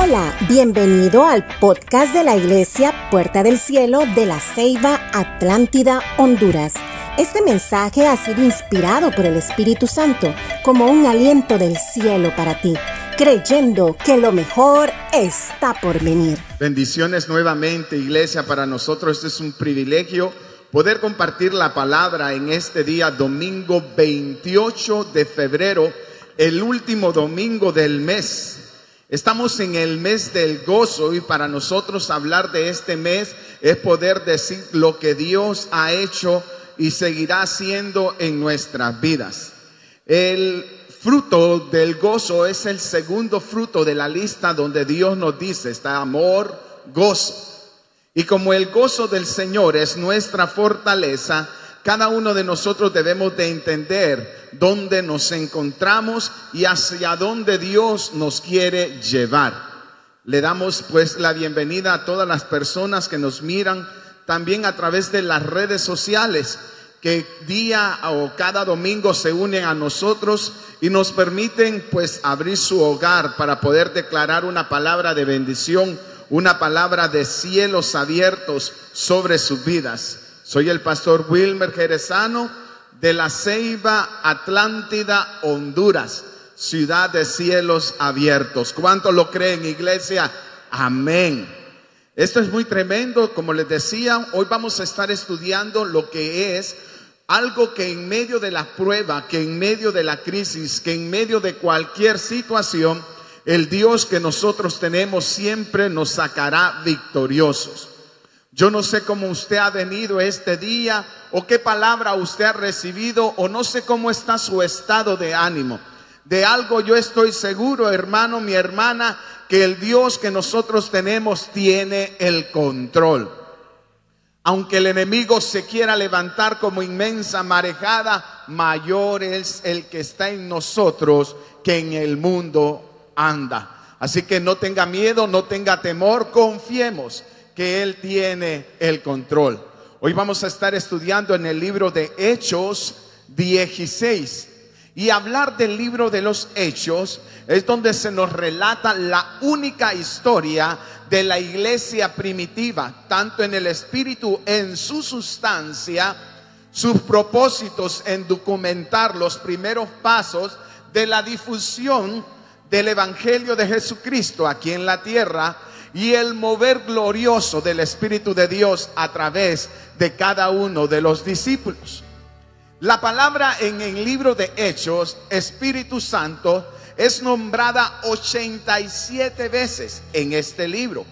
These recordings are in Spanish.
Hola, bienvenido al podcast de la Iglesia Puerta del Cielo de la Ceiba Atlántida, Honduras. Este mensaje ha sido inspirado por el Espíritu Santo como un aliento del cielo para ti, creyendo que lo mejor está por venir. Bendiciones nuevamente, iglesia, para nosotros este es un privilegio poder compartir la palabra en este día, domingo 28 de febrero, el último domingo del mes. Estamos en el mes del gozo y para nosotros hablar de este mes es poder decir lo que Dios ha hecho y seguirá haciendo en nuestras vidas. El fruto del gozo es el segundo fruto de la lista donde Dios nos dice, está amor, gozo. Y como el gozo del Señor es nuestra fortaleza, cada uno de nosotros debemos de entender dónde nos encontramos y hacia dónde Dios nos quiere llevar. Le damos pues la bienvenida a todas las personas que nos miran también a través de las redes sociales que día o cada domingo se unen a nosotros y nos permiten pues abrir su hogar para poder declarar una palabra de bendición, una palabra de cielos abiertos sobre sus vidas. Soy el pastor Wilmer Jerezano de la Ceiba Atlántida, Honduras, ciudad de cielos abiertos. ¿Cuánto lo creen, iglesia? Amén. Esto es muy tremendo, como les decía, hoy vamos a estar estudiando lo que es algo que en medio de la prueba, que en medio de la crisis, que en medio de cualquier situación, el Dios que nosotros tenemos siempre nos sacará victoriosos. Yo no sé cómo usted ha venido este día o qué palabra usted ha recibido o no sé cómo está su estado de ánimo. De algo yo estoy seguro, hermano, mi hermana, que el Dios que nosotros tenemos tiene el control. Aunque el enemigo se quiera levantar como inmensa marejada, mayor es el que está en nosotros que en el mundo anda. Así que no tenga miedo, no tenga temor, confiemos que Él tiene el control. Hoy vamos a estar estudiando en el libro de Hechos 16. Y hablar del libro de los Hechos es donde se nos relata la única historia de la iglesia primitiva, tanto en el espíritu, en su sustancia, sus propósitos en documentar los primeros pasos de la difusión del Evangelio de Jesucristo aquí en la tierra y el mover glorioso del Espíritu de Dios a través de cada uno de los discípulos. La palabra en el libro de Hechos, Espíritu Santo, es nombrada 87 veces en este libro.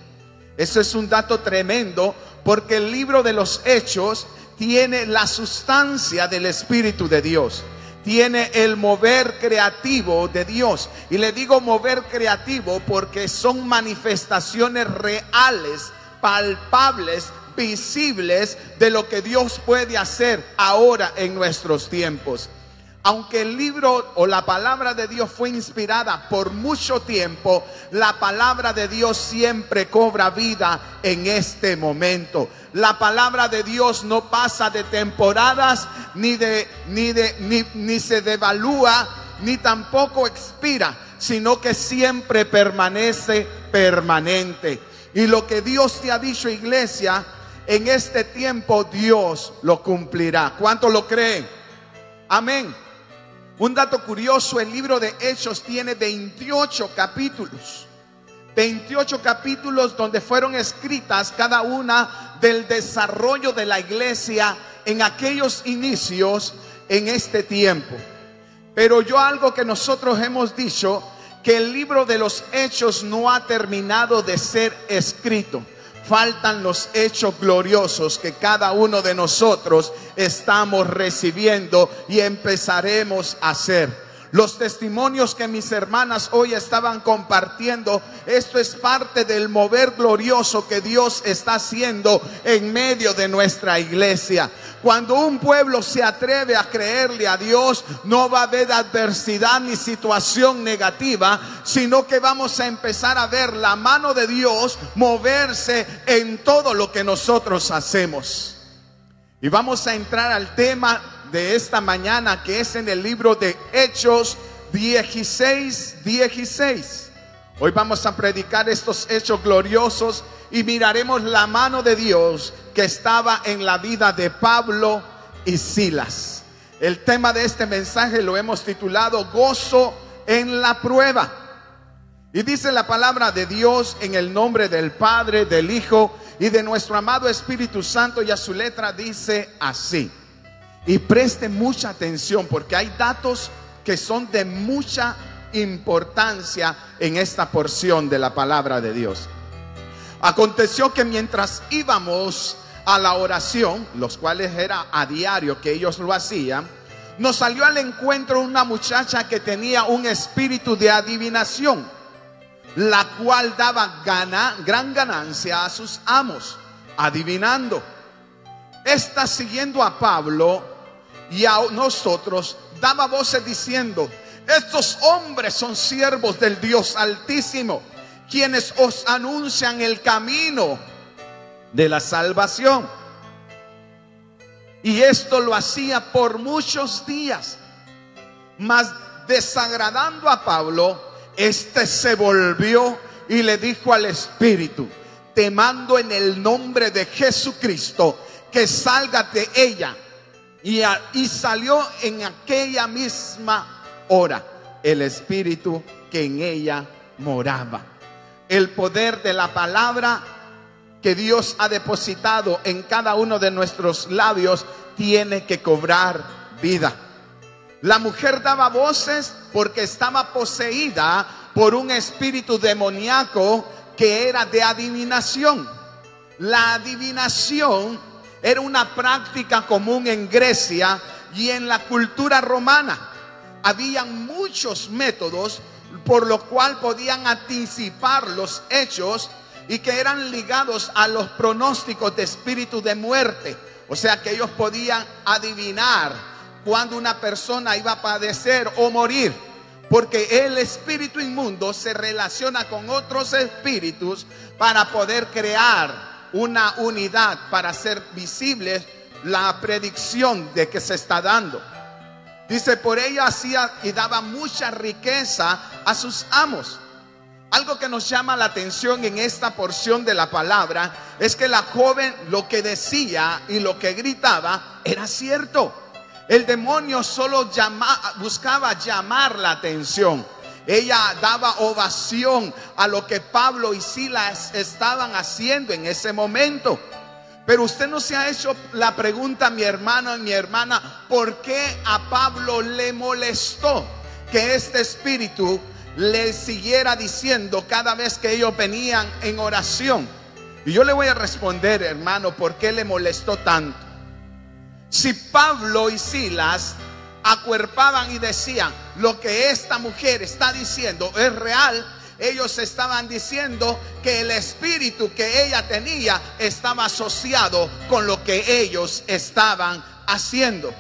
Eso es un dato tremendo porque el libro de los Hechos tiene la sustancia del Espíritu de Dios tiene el mover creativo de Dios. Y le digo mover creativo porque son manifestaciones reales, palpables, visibles de lo que Dios puede hacer ahora en nuestros tiempos aunque el libro o la palabra de Dios fue inspirada por mucho tiempo, la palabra de Dios siempre cobra vida en este momento. La palabra de Dios no pasa de temporadas, ni, de, ni, de, ni, ni se devalúa, ni tampoco expira, sino que siempre permanece permanente. Y lo que Dios te ha dicho, iglesia, en este tiempo Dios lo cumplirá. ¿Cuánto lo creen? Amén. Un dato curioso, el libro de Hechos tiene 28 capítulos. 28 capítulos donde fueron escritas cada una del desarrollo de la iglesia en aquellos inicios en este tiempo. Pero yo algo que nosotros hemos dicho, que el libro de los hechos no ha terminado de ser escrito faltan los hechos gloriosos que cada uno de nosotros estamos recibiendo y empezaremos a hacer los testimonios que mis hermanas hoy estaban compartiendo, esto es parte del mover glorioso que Dios está haciendo en medio de nuestra iglesia. Cuando un pueblo se atreve a creerle a Dios, no va a haber adversidad ni situación negativa, sino que vamos a empezar a ver la mano de Dios moverse en todo lo que nosotros hacemos. Y vamos a entrar al tema de esta mañana que es en el libro de Hechos 16, 16. Hoy vamos a predicar estos hechos gloriosos y miraremos la mano de Dios que estaba en la vida de Pablo y Silas. El tema de este mensaje lo hemos titulado Gozo en la prueba. Y dice la palabra de Dios en el nombre del Padre, del Hijo y de nuestro amado Espíritu Santo y a su letra dice así. Y preste mucha atención porque hay datos que son de mucha importancia en esta porción de la palabra de Dios. Aconteció que mientras íbamos a la oración, los cuales era a diario que ellos lo hacían, nos salió al encuentro una muchacha que tenía un espíritu de adivinación, la cual daba gran ganancia a sus amos, adivinando. Esta siguiendo a Pablo y a nosotros, daba voces diciendo, estos hombres son siervos del Dios Altísimo, quienes os anuncian el camino de la salvación. Y esto lo hacía por muchos días. Mas desagradando a Pablo, este se volvió y le dijo al Espíritu, te mando en el nombre de Jesucristo que salga de ella. Y, salió en aquella misma ora el Espíritu que en ella moraba. El poder de la palabra que Dios ha depositado en cada uno de nuestros labios tiene que cobrar vida. La mujer daba voces porque estaba poseída por un espíritu demoníaco que era de adivinación. La adivinación era una práctica común en Grecia y en la cultura romana habían muchos métodos por lo cual podían anticipar los hechos y que eran ligados a los pronósticos de espíritu de muerte. O sea que ellos podían adivinar cuando una persona iba a padecer o morir. Porque el espíritu inmundo se relaciona con otros espíritus para poder crear una unidad, para hacer visible la predicción de que se está dando. Dice, por ella hacía y daba mucha riqueza a sus amos. Algo que nos llama la atención en esta porción de la palabra es que la joven lo que decía y lo que gritaba era cierto. El demonio solo buscaba llamar la atención. Ella daba ovación a lo que Pablo y Silas estaban haciendo en ese momento. Pero usted no se ha hecho la pregunta, mi hermano y mi hermana, ¿por qué a Pablo le molestó que este espíritu le siguiera diciendo cada vez que ellos venían en oración? Y yo le voy a responder, hermano, ¿por qué le molestó tanto? Si Pablo y Silas acuerpaban y decían, lo que esta mujer está diciendo es real, ellos estaban diciendo que el espíritu que ella tenía estaba asociado con lo que ellos estaban haciendo.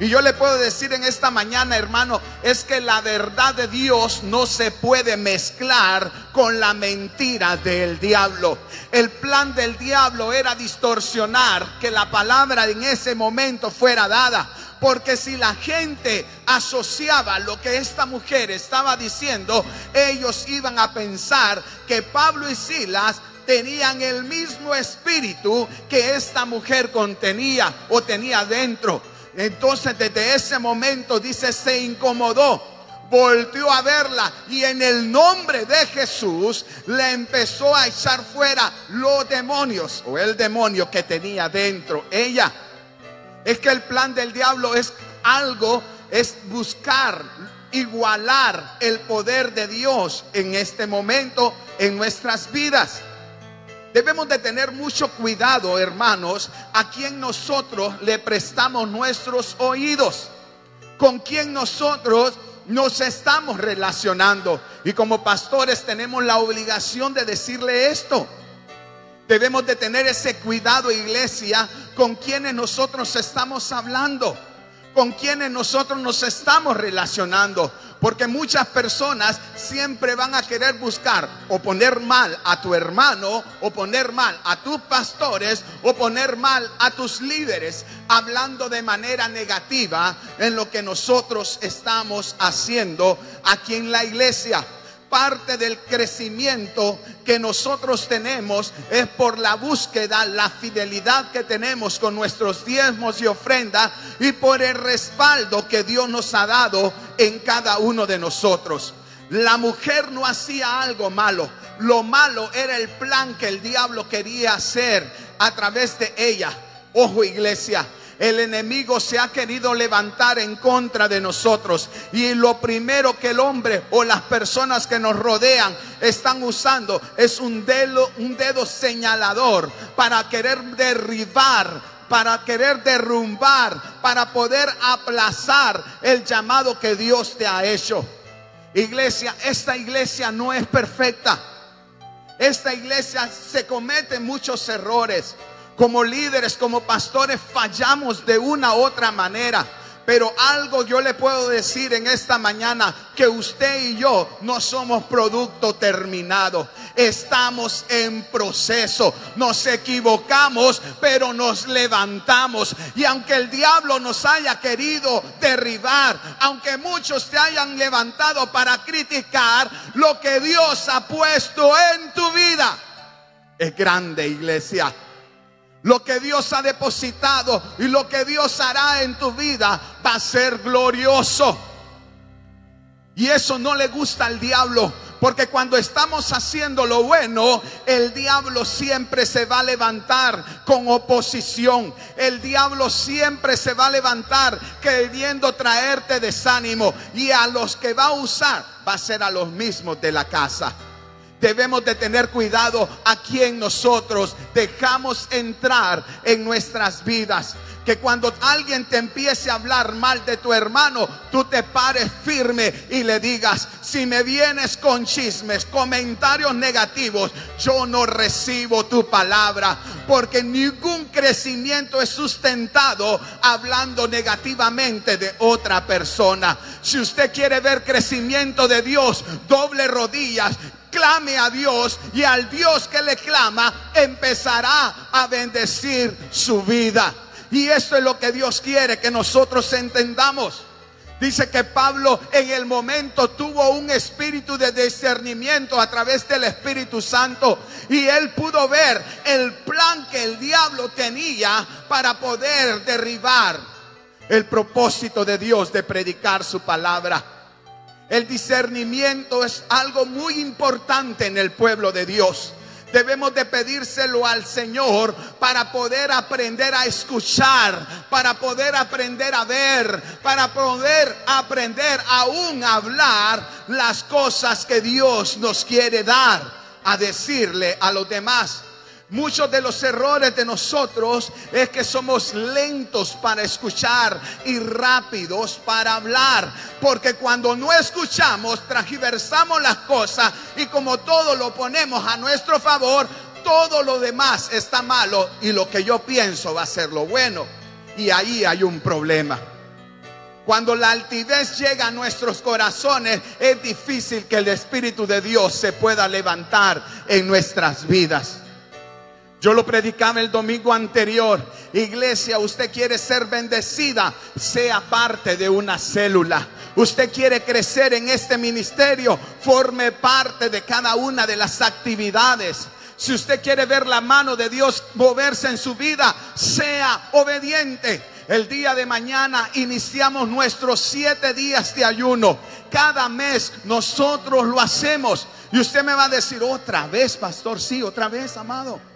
Y yo le puedo decir en esta mañana, hermano, es que la verdad de Dios no se puede mezclar con la mentira del diablo. El plan del diablo era distorsionar que la palabra en ese momento fuera dada. Porque si la gente asociaba lo que esta mujer estaba diciendo, ellos iban a pensar que Pablo y Silas tenían el mismo espíritu que esta mujer contenía o tenía dentro. Entonces desde ese momento dice, se incomodó volteó a verla y en el nombre de Jesús le empezó a echar fuera los demonios o el demonio que tenía dentro ella. Es que el plan del diablo es algo, es buscar igualar el poder de Dios en este momento en nuestras vidas. Debemos de tener mucho cuidado, hermanos, a quien nosotros le prestamos nuestros oídos, con quien nosotros nos estamos relacionando. Y como pastores tenemos la obligación de decirle esto. Debemos de tener ese cuidado, iglesia, con quienes nosotros estamos hablando, con quienes nosotros nos estamos relacionando. Porque muchas personas siempre van a querer buscar o poner mal a tu hermano, o poner mal a tus pastores, o poner mal a tus líderes, hablando de manera negativa en lo que nosotros estamos haciendo aquí en la iglesia. parte del crecimiento que nosotros tenemos es por la búsqueda, la fidelidad que tenemos con nuestros diezmos y ofrendas y por el respaldo que Dios nos ha dado en cada uno de nosotros. La mujer no hacía algo malo. Lo malo era el plan que el diablo quería hacer a través de ella. Ojo iglesia, el enemigo se ha querido levantar en contra de nosotros. Y lo primero que el hombre o las personas que nos rodean están usando es un dedo, un dedo señalador para querer derribar para querer derrumbar, para poder aplazar el llamado que Dios te ha hecho. Iglesia, esta iglesia no es perfecta. Esta iglesia se cometen muchos errores como líderes, como pastores, fallamos de una u otra manera. Pero algo yo le puedo decir en esta mañana, que usted y yo no somos producto terminado. Estamos en proceso. Nos equivocamos, pero nos levantamos. Y aunque el diablo nos haya querido derribar, aunque muchos te hayan levantado para criticar, lo que Dios ha puesto en tu vida es grande, iglesia. Lo que Dios ha depositado y lo que Dios hará en tu vida va a ser glorioso. Y eso no le gusta al diablo. Porque cuando estamos haciendo lo bueno, el diablo siempre se va a levantar con oposición. El diablo siempre se va a levantar queriendo traerte desánimo. Y a los que va a usar va a ser a los mismos de la casa debemos de tener cuidado a quien nosotros dejamos entrar en nuestras vidas. Que cuando alguien te empiece a hablar mal de tu hermano, tú te pares firme y le digas, si me vienes con chismes, comentarios negativos, yo no recibo tu palabra, porque ningún crecimiento es sustentado hablando negativamente de otra persona. Si usted quiere ver crecimiento de Dios, doble rodillas clame a Dios y al Dios que le clama empezará a bendecir su vida. Y esto es lo que Dios quiere que nosotros entendamos. Dice que Pablo en el momento tuvo un espíritu de discernimiento a través del Espíritu Santo y él pudo ver el plan que el diablo tenía para poder derribar el propósito de Dios de predicar su palabra. El discernimiento es algo muy importante en el pueblo de Dios. Debemos de pedírselo al Señor para poder aprender a escuchar, para poder aprender a ver, para poder aprender aún a hablar las cosas que Dios nos quiere dar a decirle a los demás. Muchos de los errores de nosotros es que somos lentos para escuchar y rápidos para hablar. Porque cuando no escuchamos, transversamos las cosas y como todo lo ponemos a nuestro favor, todo lo demás está malo y lo que yo pienso va a ser lo bueno. Y ahí hay un problema. Cuando la altivez llega a nuestros corazones, es difícil que el Espíritu de Dios se pueda levantar en nuestras vidas. Yo lo predicaba el domingo anterior. Iglesia, usted quiere ser bendecida, sea parte de una célula. Usted quiere crecer en este ministerio, forme parte de cada una de las actividades. Si usted quiere ver la mano de Dios moverse en su vida, sea obediente. El día de mañana iniciamos nuestros siete días de ayuno. Cada mes nosotros lo hacemos. Y usted me va a decir otra vez, pastor, sí, otra vez, amado.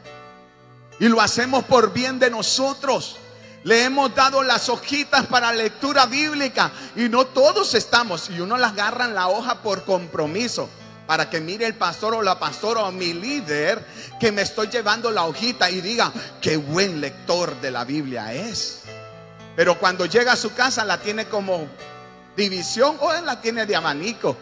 Y lo hacemos por bien de nosotros. Le hemos dado las hojitas para lectura bíblica y no todos estamos. Y uno las agarra en la hoja por compromiso. Para que mire el pastor o la pastora o mi líder que me estoy llevando la hojita y diga, qué buen lector de la Biblia es. Pero cuando llega a su casa la tiene como división o la tiene de abanico.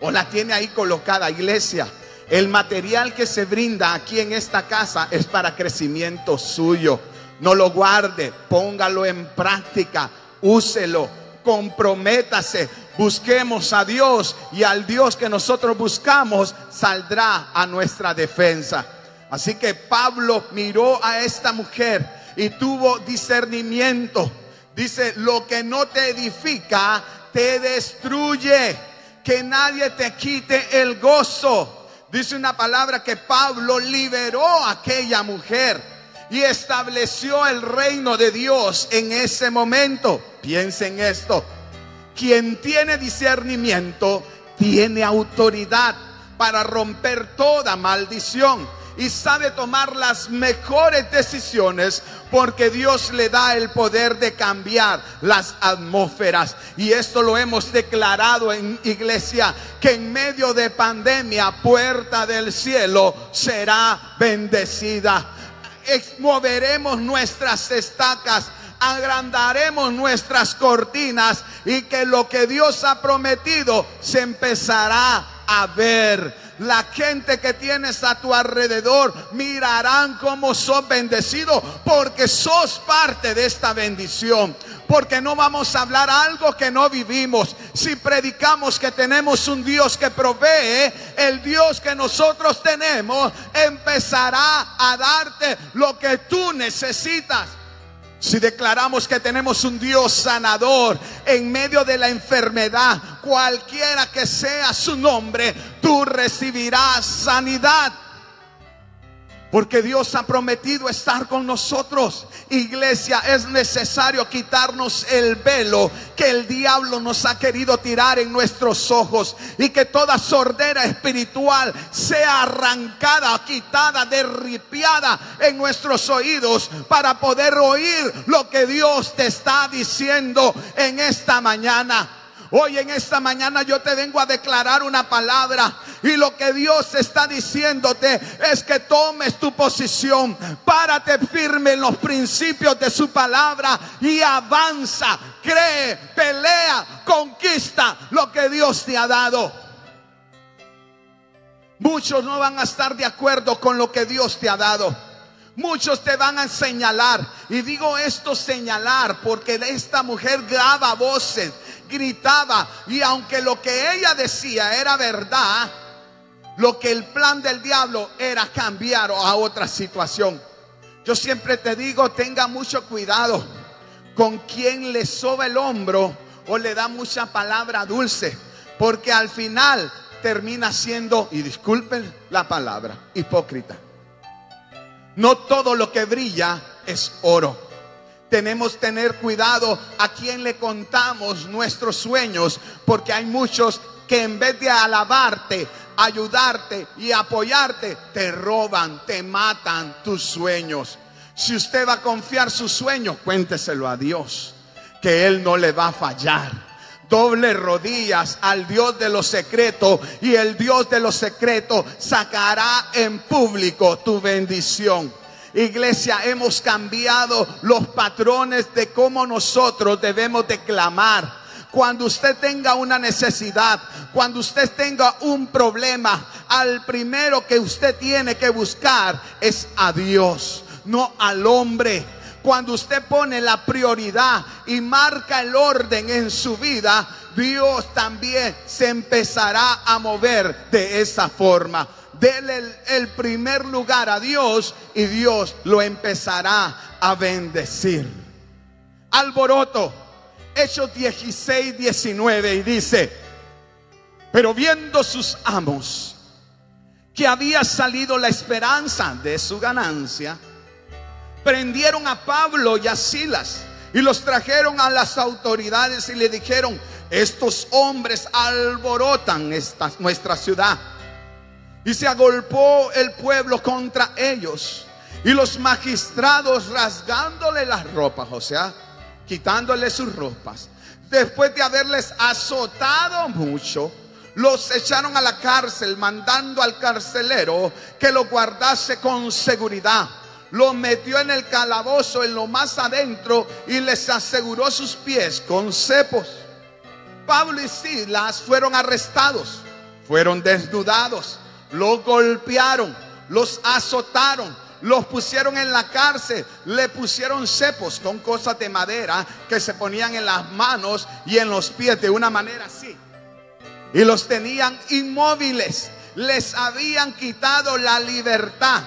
O la tiene ahí colocada, iglesia. El material que se brinda aquí en esta casa es para crecimiento suyo. No lo guarde, póngalo en práctica, úselo, comprométase, busquemos a Dios y al Dios que nosotros buscamos saldrá a nuestra defensa. Así que Pablo miró a esta mujer y tuvo discernimiento. Dice, lo que no te edifica, te destruye que nadie te quite el gozo. Dice una palabra que Pablo liberó a aquella mujer y estableció el reino de Dios en ese momento. Piensen esto. Quien tiene discernimiento tiene autoridad para romper toda maldición y sabe tomar las mejores decisiones porque Dios le da el poder de cambiar las atmósferas. Y esto lo hemos declarado en iglesia, que en medio de pandemia, puerta del cielo será bendecida. Moveremos nuestras estacas agrandaremos nuestras cortinas y que lo que Dios ha prometido se empezará a ver. La gente que tienes a tu alrededor mirarán cómo sos bendecido porque sos parte de esta bendición. Porque no vamos a hablar algo que no vivimos. Si predicamos que tenemos un Dios que provee, el Dios que nosotros tenemos empezará a darte lo que tú necesitas. Si declaramos que tenemos un Dios sanador en medio de la enfermedad, cualquiera que sea su nombre, tú recibirás sanidad. Porque Dios ha prometido estar con nosotros. Iglesia, es necesario quitarnos el velo que el diablo nos ha querido tirar en nuestros ojos y que toda sordera espiritual sea arrancada, quitada, derripiada en nuestros oídos para poder oír lo que Dios te está diciendo en esta mañana. Hoy en esta mañana yo te vengo a declarar una palabra y lo que Dios está diciéndote es que tomes tu posición, párate firme en los principios de su palabra y avanza, cree, pelea, conquista lo que Dios te ha dado. Muchos no van a estar de acuerdo con lo que Dios te ha dado. Muchos te van a señalar. Y digo esto señalar porque esta mujer graba voces gritaba. Y aunque lo que ella decía era verdad, lo que el plan del diablo era cambiar a otra situación. Yo siempre te digo, tenga mucho cuidado con quien le soba el hombro o le da mucha palabra dulce, porque al final termina siendo, y disculpen la palabra, hipócrita. No todo lo que brilla es oro. Tenemos que tener cuidado a quien le contamos nuestros sueños, porque hay muchos que en vez de alabarte, ayudarte y apoyarte, te roban, te matan tus sueños. Si usted va a confiar sus sueños, cuénteselo a Dios, que Él no le va a fallar doble rodillas al Dios de los secretos y el Dios de los secretos sacará en público tu bendición. Iglesia, hemos cambiado los patrones de cómo nosotros debemos de clamar. Cuando usted tenga una necesidad, cuando usted tenga un problema, al primero que usted tiene que buscar es a Dios, no al hombre. Cuando usted pone la prioridad y marca el orden en su vida, Dios también se empezará a mover de esa forma. Dele el, primer lugar a Dios y Dios lo empezará a bendecir. Alboroto, Hechos 16, 19 y dice, pero viendo sus amos que había salido la esperanza de su ganancia, prendieron a Pablo y a Silas y los trajeron a las autoridades y le dijeron, estos hombres alborotan esta, nuestra ciudad y se agolpó el pueblo contra ellos. Y los magistrados rasgándole las ropas, o sea, quitándole sus ropas. Después de haberles azotado mucho, los echaron a la cárcel, mandando al carcelero que lo guardase con seguridad. Lo metió en el calabozo, en lo más adentro, y les aseguró sus pies con cepos. Pablo y Silas fueron arrestados, fueron desnudados los golpearon, los azotaron, los pusieron en la cárcel, le pusieron cepos con cosas de madera que se ponían en las manos y en los pies de una manera así. Y los tenían inmóviles, les habían quitado la libertad,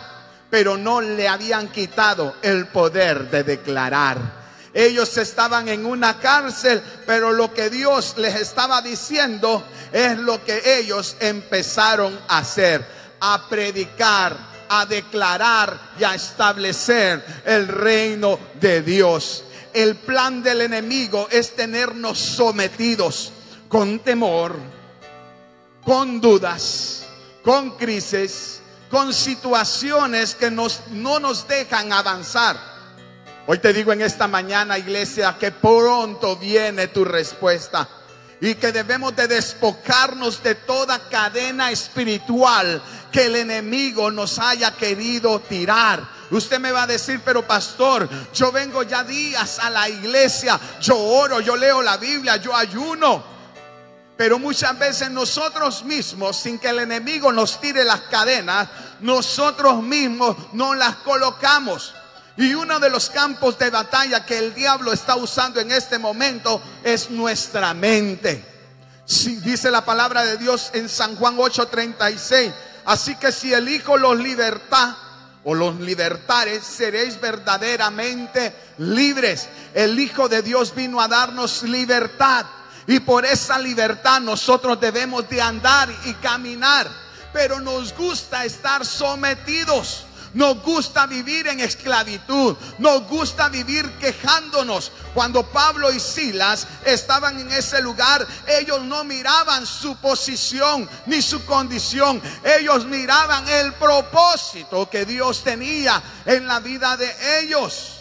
pero no le habían quitado el poder de declarar ellos estaban en una cárcel, pero lo que Dios les estaba diciendo es lo que ellos empezaron a hacer, a predicar, a declarar y a establecer el reino de Dios. El plan del enemigo es tenernos sometidos con temor, con dudas, con crisis, con situaciones que nos, no nos dejan avanzar. Hoy te digo en esta mañana, iglesia, que pronto viene tu respuesta y que debemos de despojarnos de toda cadena espiritual que el enemigo nos haya querido tirar. Usted me va a decir, pero pastor, yo vengo ya días a la iglesia, yo oro, yo leo la Biblia, yo ayuno. Pero muchas veces nosotros mismos, sin que el enemigo nos tire las cadenas, nosotros mismos no las colocamos. Y uno de los campos de batalla que el diablo está usando en este momento es nuestra mente. Si, dice la palabra de Dios en San Juan 8:36. Así que si el Hijo los liberta o los libertares, seréis verdaderamente libres. El Hijo de Dios vino a darnos libertad. Y por esa libertad nosotros debemos de andar y caminar. Pero nos gusta estar sometidos. Nos gusta vivir en esclavitud. Nos gusta vivir quejándonos. Cuando Pablo y Silas estaban en ese lugar, ellos no miraban su posición ni su condición. Ellos miraban el propósito que Dios tenía en la vida de ellos.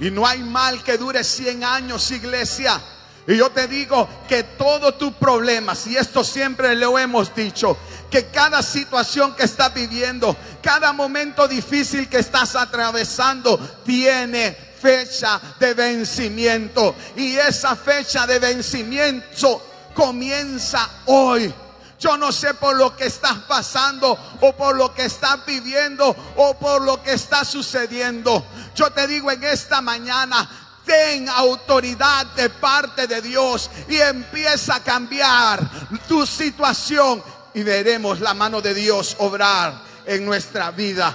Y no hay mal que dure 100 años, iglesia. Y yo te digo que todo tu problema, y esto siempre lo hemos dicho, que cada situación que estás viviendo, cada momento difícil que estás atravesando, tiene fecha de vencimiento. Y esa fecha de vencimiento comienza hoy. Yo no sé por lo que estás pasando o por lo que estás viviendo o por lo que está sucediendo. Yo te digo en esta mañana, ten autoridad de parte de Dios y empieza a cambiar tu situación y veremos la mano de Dios obrar en nuestra vida.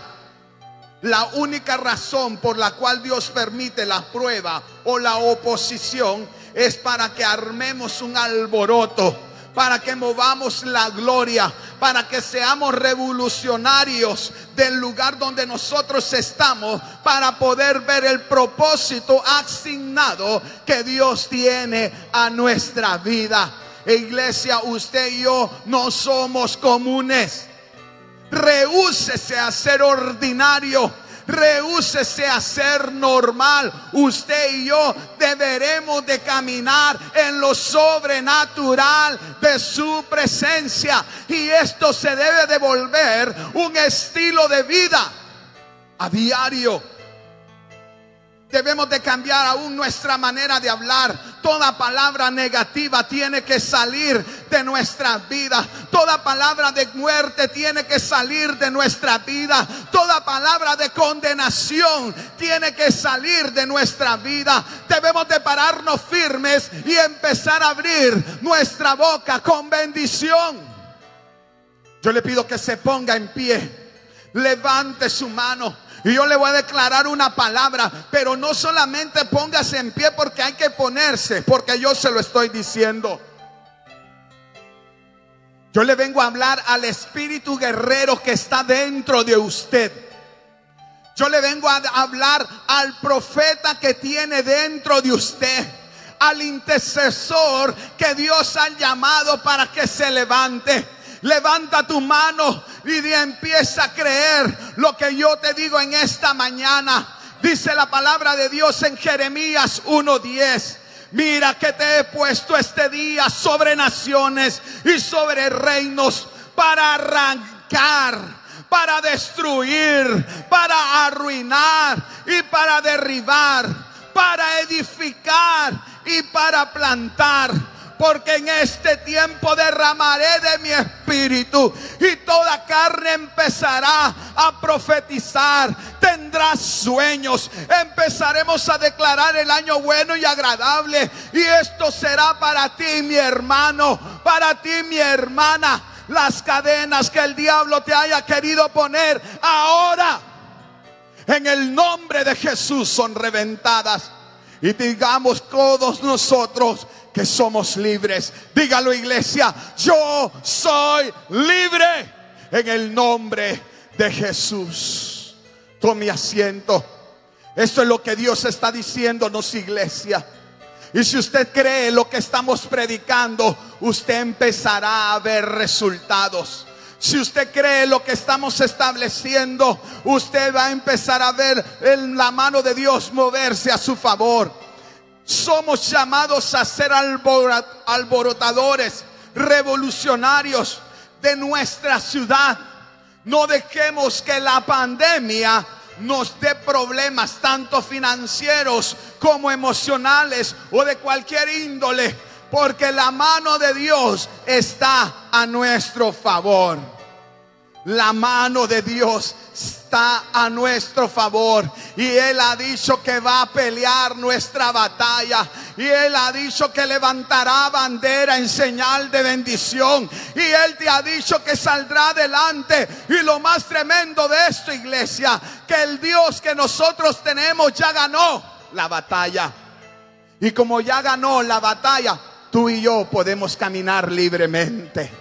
La única razón por la cual Dios permite la prueba o la oposición es para que armemos un alboroto para que movamos la gloria, para que seamos revolucionarios del lugar donde nosotros estamos, para poder ver el propósito asignado que Dios tiene a nuestra vida. iglesia, usted y yo no somos comunes. Rehúsese a ser ordinario Rehúsese a ser normal. Usted y yo deberemos de caminar en lo sobrenatural de su presencia. Y esto se debe de volver un estilo de vida a diario. Debemos de cambiar aún nuestra manera de hablar. Toda palabra negativa tiene que salir de nuestra vida. Toda palabra de muerte tiene que salir de nuestra vida. Toda palabra de condenación tiene que salir de nuestra vida. Debemos de pararnos firmes y empezar a abrir nuestra boca con bendición. Yo le pido que se ponga en pie. Levante su mano. Y yo le voy a declarar una palabra, pero no solamente póngase en pie porque hay que ponerse, porque yo se lo estoy diciendo. Yo le vengo a hablar al espíritu guerrero que está dentro de usted. Yo le vengo a hablar al profeta que tiene dentro de usted. Al intercesor que Dios ha llamado para que se levante. Levanta tu mano y empieza a creer lo que yo te digo en esta mañana. Dice la palabra de Dios en Jeremías 1:10. Mira que te he puesto este día sobre naciones y sobre reinos para arrancar, para destruir, para arruinar y para derribar, para edificar y para plantar porque en este tiempo derramaré de mi espíritu y toda carne empezará a profetizar, tendrás sueños, empezaremos a declarar el año bueno y agradable. Y esto será para ti mi hermano, para ti mi hermana, las cadenas que el diablo te haya querido poner ahora en el nombre de Jesús son reventadas. Y digamos todos nosotros que somos libres. Dígalo iglesia, yo soy libre en el nombre de Jesús. Tome asiento. Esto es lo que Dios está diciéndonos, iglesia. Y si usted cree lo que estamos predicando, usted empezará a ver resultados. Si usted cree lo que estamos estableciendo, usted va a empezar a ver en la mano de Dios moverse a su favor. Somos llamados a ser alborotadores, revolucionarios de nuestra ciudad. No dejemos que la pandemia nos dé problemas tanto financieros como emocionales o de cualquier índole, porque la mano de Dios está a nuestro favor. La mano de Dios está a nuestro favor. Y Él ha dicho que va a pelear nuestra batalla. Y Él ha dicho que levantará bandera en señal de bendición. Y Él te ha dicho que saldrá adelante. Y lo más tremendo de esto, iglesia, que el Dios que nosotros tenemos ya ganó la batalla. Y como ya ganó la batalla, tú y yo podemos caminar libremente.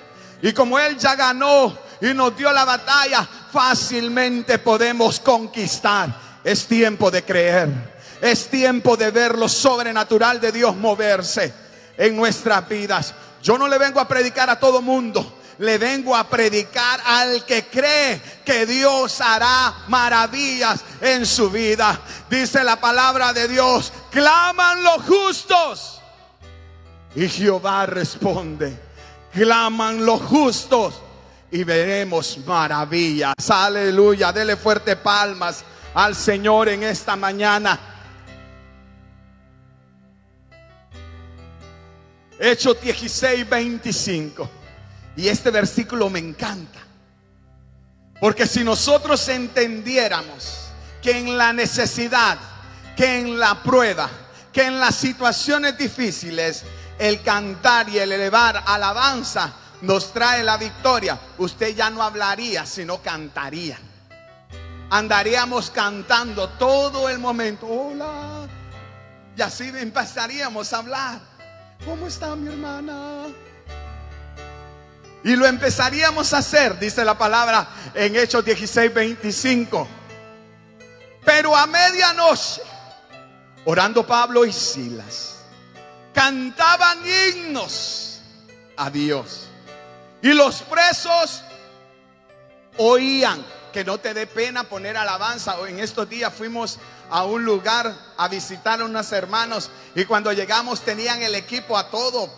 Y como Él ya ganó y nos dio la batalla, fácilmente podemos conquistar. Es tiempo de creer. Es tiempo de ver lo sobrenatural de Dios moverse en nuestras vidas. Yo no le vengo a predicar a todo mundo. Le vengo a predicar al que cree que Dios hará maravillas en su vida. Dice la palabra de Dios, claman los justos. Y Jehová responde, claman los justos y veremos maravillas. Aleluya, dele fuerte palmas al Señor en esta mañana. Hechos 16, 25. Y este versículo me encanta. Porque si nosotros entendiéramos que en la necesidad, que en la prueba, que en las situaciones difíciles, el cantar y el elevar alabanza nos trae la victoria, usted ya no hablaría, sino cantaría. Andaríamos cantando todo el momento. Hola. Y así empezaríamos a hablar. ¿Cómo está mi hermana? Y lo empezaríamos a hacer, dice la palabra en Hechos 16, 25. Pero a medianoche, orando Pablo y Silas, cantaban himnos a Dios y los presos oían que no te dé pena poner alabanza. En estos días fuimos a un lugar a visitar a unos hermanos y cuando llegamos tenían el equipo a todo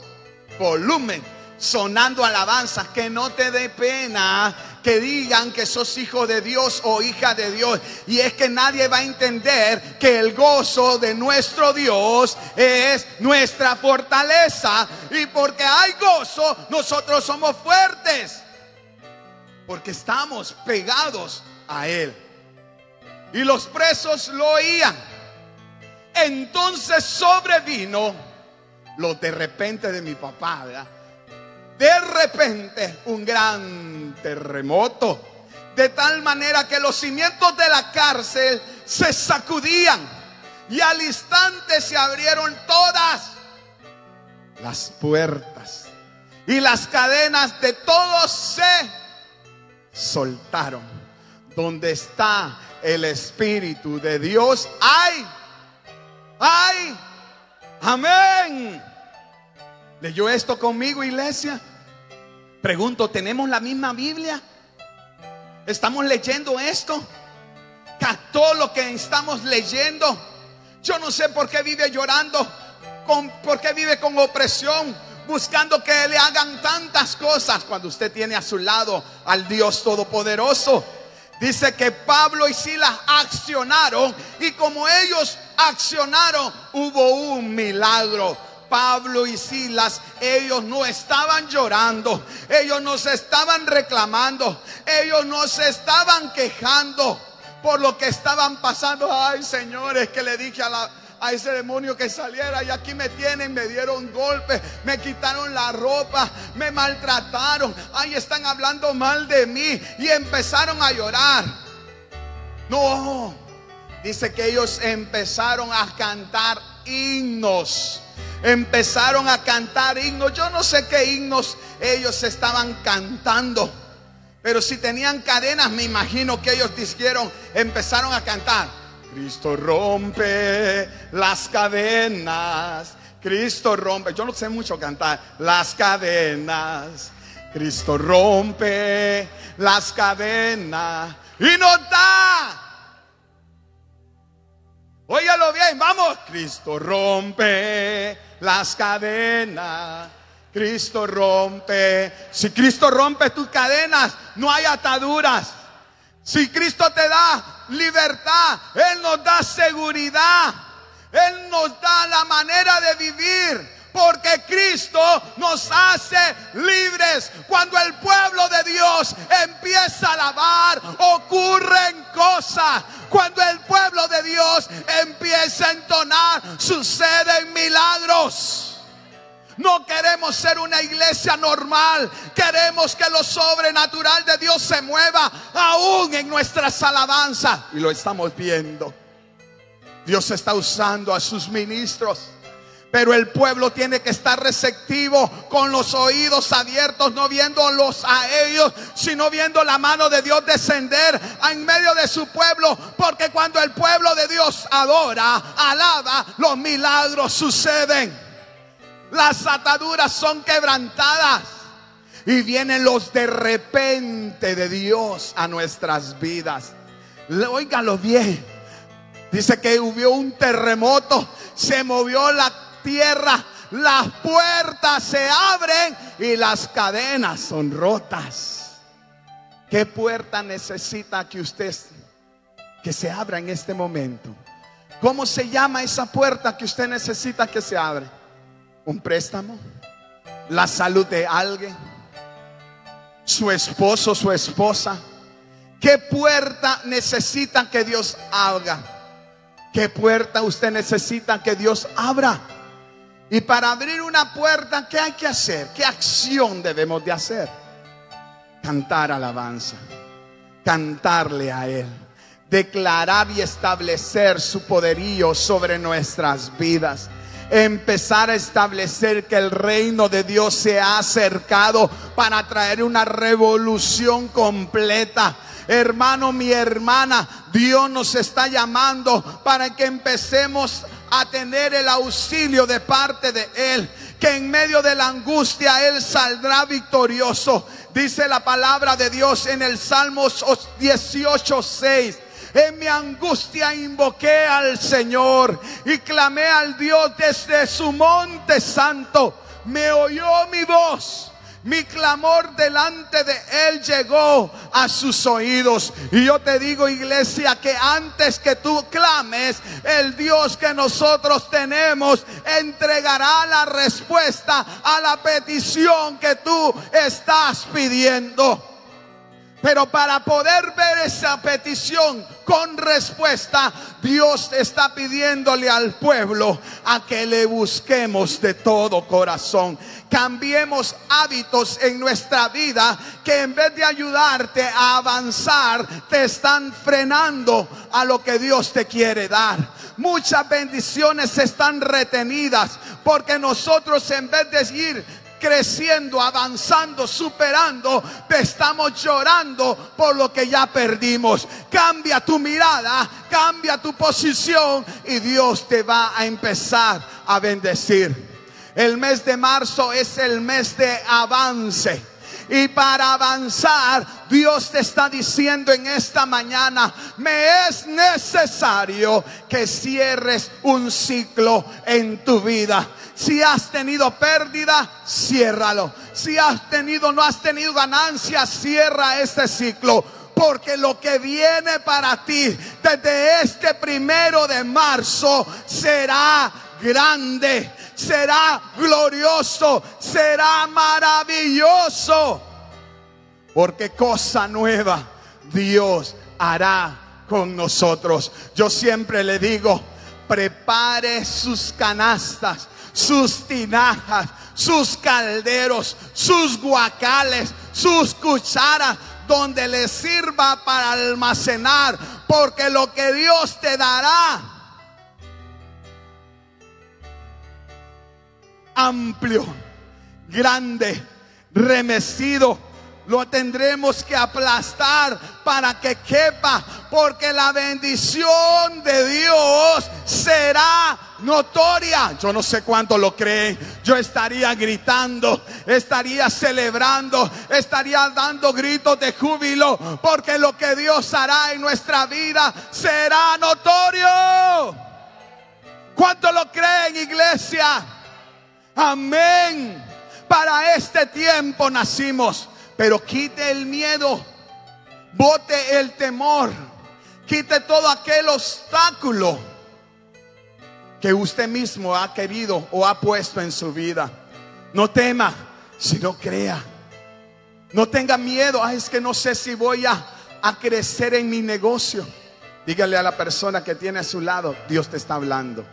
volumen sonando alabanzas, que no te dé pena que digan que sos hijo de Dios o hija de Dios. Y es que nadie va a entender que el gozo de nuestro Dios es nuestra fortaleza. Y porque hay gozo, nosotros somos fuertes. Porque estamos pegados a Él. Y los presos lo oían. Entonces sobrevino lo de repente de mi papá, ¿verdad? De repente un gran terremoto, de tal manera que los cimientos de la cárcel se sacudían y al instante se abrieron todas las puertas y las cadenas de todos se soltaron. Donde está el Espíritu de Dios, hay, hay, amén. ¿Leyó esto conmigo, iglesia? Pregunto, ¿tenemos la misma Biblia? ¿Estamos leyendo esto? ¿Captó lo que estamos leyendo? Yo no sé por qué vive llorando, con, por qué vive con opresión, buscando que le hagan tantas cosas cuando usted tiene a su lado al Dios Todopoderoso. Dice que Pablo y Silas accionaron y como ellos accionaron hubo un milagro. Pablo y Silas, ellos no estaban llorando, ellos no se estaban reclamando, ellos no se estaban quejando por lo que estaban pasando. Ay, señores, que le dije a la, ese demonio que saliera y aquí me tienen, me dieron golpes, me quitaron la ropa, me maltrataron, ay están hablando mal de mí y empezaron a llorar. No, dice que ellos empezaron a cantar himnos empezaron a cantar himnos. Yo no sé qué himnos ellos estaban cantando. Pero si tenían cadenas, me imagino que ellos dijeron, empezaron a cantar. Cristo rompe las cadenas. Cristo rompe. Yo no sé mucho cantar. Las cadenas. Cristo rompe las cadenas. Y nos da. Óigalo bien, vamos. Cristo rompe las cadenas. Cristo rompe. Si Cristo rompe tus cadenas, no hay ataduras. Si Cristo te da libertad, Él nos da seguridad. Él nos da la manera de vivir. Porque Cristo nos hace libres. Cuando el pueblo de Dios empieza a alabar, ocurren cosas. Cuando el pueblo de Dios empieza a entonar, suceden milagros. No queremos ser una iglesia normal. Queremos que lo sobrenatural de Dios se mueva aún en nuestras alabanzas. Y lo estamos viendo. Dios está usando a sus ministros. Pero el pueblo tiene que estar receptivo con los oídos abiertos, no viéndolos a ellos, sino viendo la mano de Dios descender en medio de su pueblo. Porque cuando el pueblo de Dios adora, alaba, los milagros suceden. Las ataduras son quebrantadas. Y vienen los de repente de Dios a nuestras vidas. Óigalo bien. Dice que hubo un terremoto, se movió la tierra, las puertas se abren y las cadenas son rotas. ¿Qué puerta necesita que usted que se abra en este momento? ¿Cómo se llama esa puerta que usted necesita que se abra? un préstamo, la salud de alguien, su esposo, su esposa. ¿Qué puerta necesita que Dios abra? ¿Qué puerta usted necesita que Dios abra? Y para abrir una puerta, ¿qué hay que hacer? ¿Qué acción debemos de hacer? Cantar alabanza, cantarle a Él, declarar y establecer su poderío sobre nuestras vidas empezar a establecer que el reino de Dios se ha acercado para traer una revolución completa. Hermano, mi hermana, Dios nos está llamando para que empecemos a tener el auxilio de parte de Él. Que en medio de la angustia Él saldrá victorioso. Dice la palabra de Dios en el Salmos 18, 6. En mi angustia invoqué al Señor y clamé al Dios desde su monte santo. Me oyó mi voz. Mi clamor delante de Él llegó a sus oídos. Y yo te digo, iglesia, que antes que tú clames, el Dios que nosotros tenemos entregará la respuesta a la petición que tú estás pidiendo. Pero para poder ver esa petición con respuesta, Dios está pidiéndole al pueblo a que le busquemos de todo corazón. Cambiemos hábitos en nuestra vida que en vez de ayudarte a avanzar, te están frenando a lo que Dios te quiere dar. Muchas bendiciones están retenidas porque nosotros en vez de ir creciendo, avanzando, superando, estamos llorando por lo que ya perdimos. Cambia tu mirada, cambia tu posición y Dios te va a empezar a bendecir. El mes de marzo es el mes de avance. Y para avanzar, Dios te está diciendo en esta mañana, me es necesario que cierres un ciclo en tu vida. Si has tenido pérdida, ciérralo. Si has tenido, no has tenido ganancia, cierra este ciclo. Porque lo que viene para ti desde este primero de marzo será grande será glorioso, será maravilloso. Porque cosa nueva Dios hará con nosotros. Yo siempre le digo, prepare sus canastas, sus tinajas, sus calderos, sus guacales, sus cucharas, donde le sirva para almacenar, porque lo que Dios te dará amplio, grande, remecido lo tendremos que aplastar para que quepa, porque la bendición de Dios será notoria. Yo no sé cuánto lo creen. Yo estaría gritando, estaría celebrando, estaría dando gritos de júbilo, porque lo que Dios hará en nuestra vida será notorio. ¿Cuánto lo creen, iglesia? Amén. Para este tiempo nacimos pero quite el miedo, bote el temor, quite todo aquel obstáculo que usted mismo ha querido o ha puesto en su vida. No tema, sino crea. No tenga miedo, es que no sé si voy a, a crecer en mi negocio. Dígale a la persona que tiene a su lado, Dios te está hablando.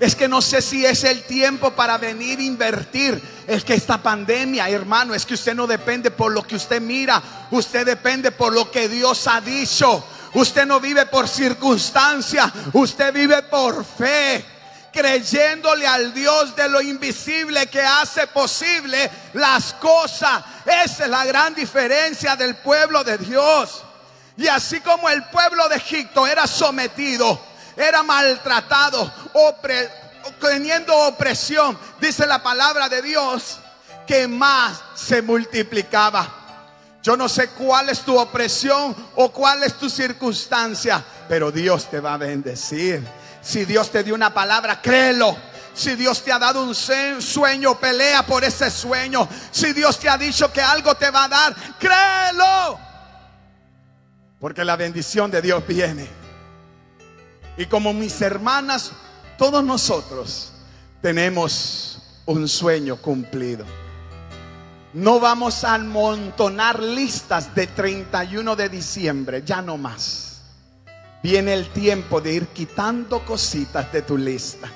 Es que no sé si es el tiempo para venir a invertir. Es que esta pandemia, hermano, es que usted no depende por lo que usted mira. Usted depende por lo que Dios ha dicho. Usted no vive por circunstancia. Usted vive por fe. Creyéndole al Dios de lo invisible que hace posible las cosas. Esa es la gran diferencia del pueblo de Dios. Y así como el pueblo de Egipto era sometido era maltratado, teniendo opresión, dice la palabra de Dios, que más se multiplicaba. Yo no sé cuál es tu opresión o cuál es tu circunstancia, pero Dios te va a bendecir. Si Dios te dio una palabra, créelo. Si Dios te ha dado un sueño, pelea por ese sueño. Si Dios te ha dicho que algo te va a dar, créelo. Porque la bendición de Dios viene. Y como mis hermanas, todos nosotros tenemos un sueño cumplido. No vamos a amontonar listas de 31 de diciembre, ya no más. Viene el tiempo de ir quitando cositas de tu lista.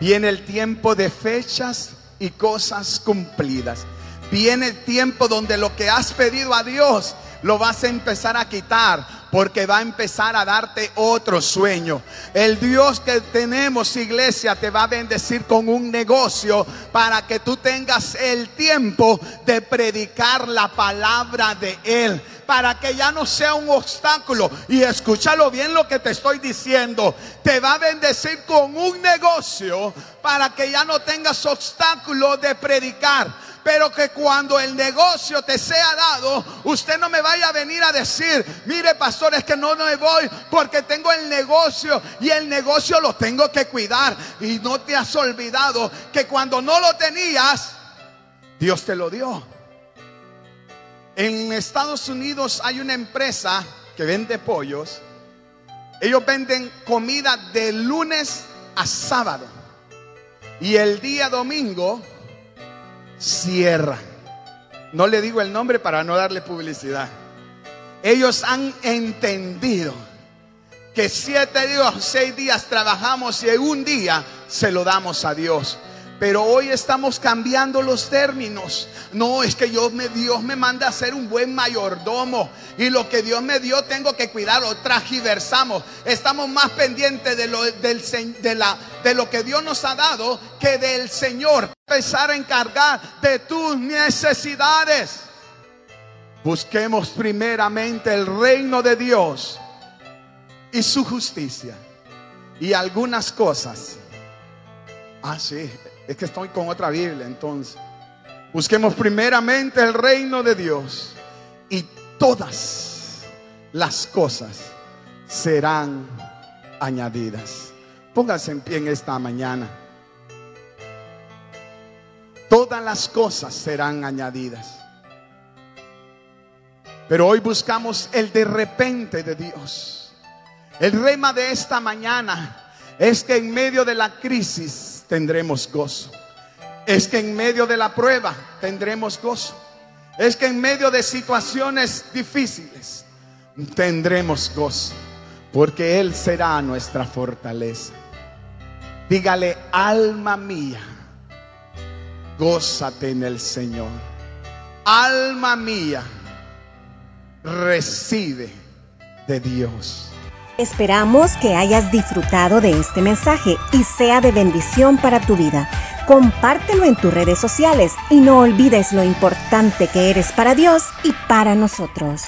Viene el tiempo de fechas y cosas cumplidas. Viene el tiempo donde lo que has pedido a Dios lo vas a empezar a quitar porque va a empezar a darte otro sueño. El Dios que tenemos, iglesia, te va a bendecir con un negocio para que tú tengas el tiempo de predicar la palabra de Él para que ya no sea un obstáculo. Y escúchalo bien lo que te estoy diciendo. Te va a bendecir con un negocio para que ya no tengas obstáculo de predicar pero que cuando el negocio te sea dado, usted no me vaya a venir a decir, mire pastor, es que no me voy porque tengo el negocio y el negocio lo tengo que cuidar. Y no te has olvidado que cuando no lo tenías, Dios te lo dio. En Estados Unidos hay una empresa que vende pollos. Ellos venden comida de lunes a sábado. Y el día domingo cierra. No le digo el nombre para no darle publicidad. Ellos han entendido que siete días, seis días trabajamos y un día se lo damos a Dios. Pero hoy estamos cambiando los términos. No, es que Dios me, Dios me manda a ser un buen mayordomo. Y lo que Dios me dio tengo que cuidarlo. Tragiversamos. Estamos más pendientes de lo, del, de, la, de lo que Dios nos ha dado que del Señor. Empezar a encargar de tus necesidades. Busquemos primeramente el reino de Dios y su justicia. Y algunas cosas. Ah, sí, es que estoy con otra Biblia entonces. Busquemos primeramente el reino de Dios y todas las cosas serán añadidas. Pónganse en pie en esta mañana. Todas las cosas serán añadidas. Pero hoy buscamos el de repente de Dios. El rema de esta mañana es que en medio de la crisis tendremos gozo. Es que en medio de la prueba tendremos gozo. Es que en medio de situaciones difíciles tendremos gozo. Porque Él será nuestra fortaleza. Dígale, alma mía, gózate en el Señor. Alma mía, recibe de Dios. Esperamos que hayas disfrutado de este mensaje y sea de bendición para tu vida. Compártelo en tus redes sociales y no olvides lo importante que eres para Dios y para nosotros.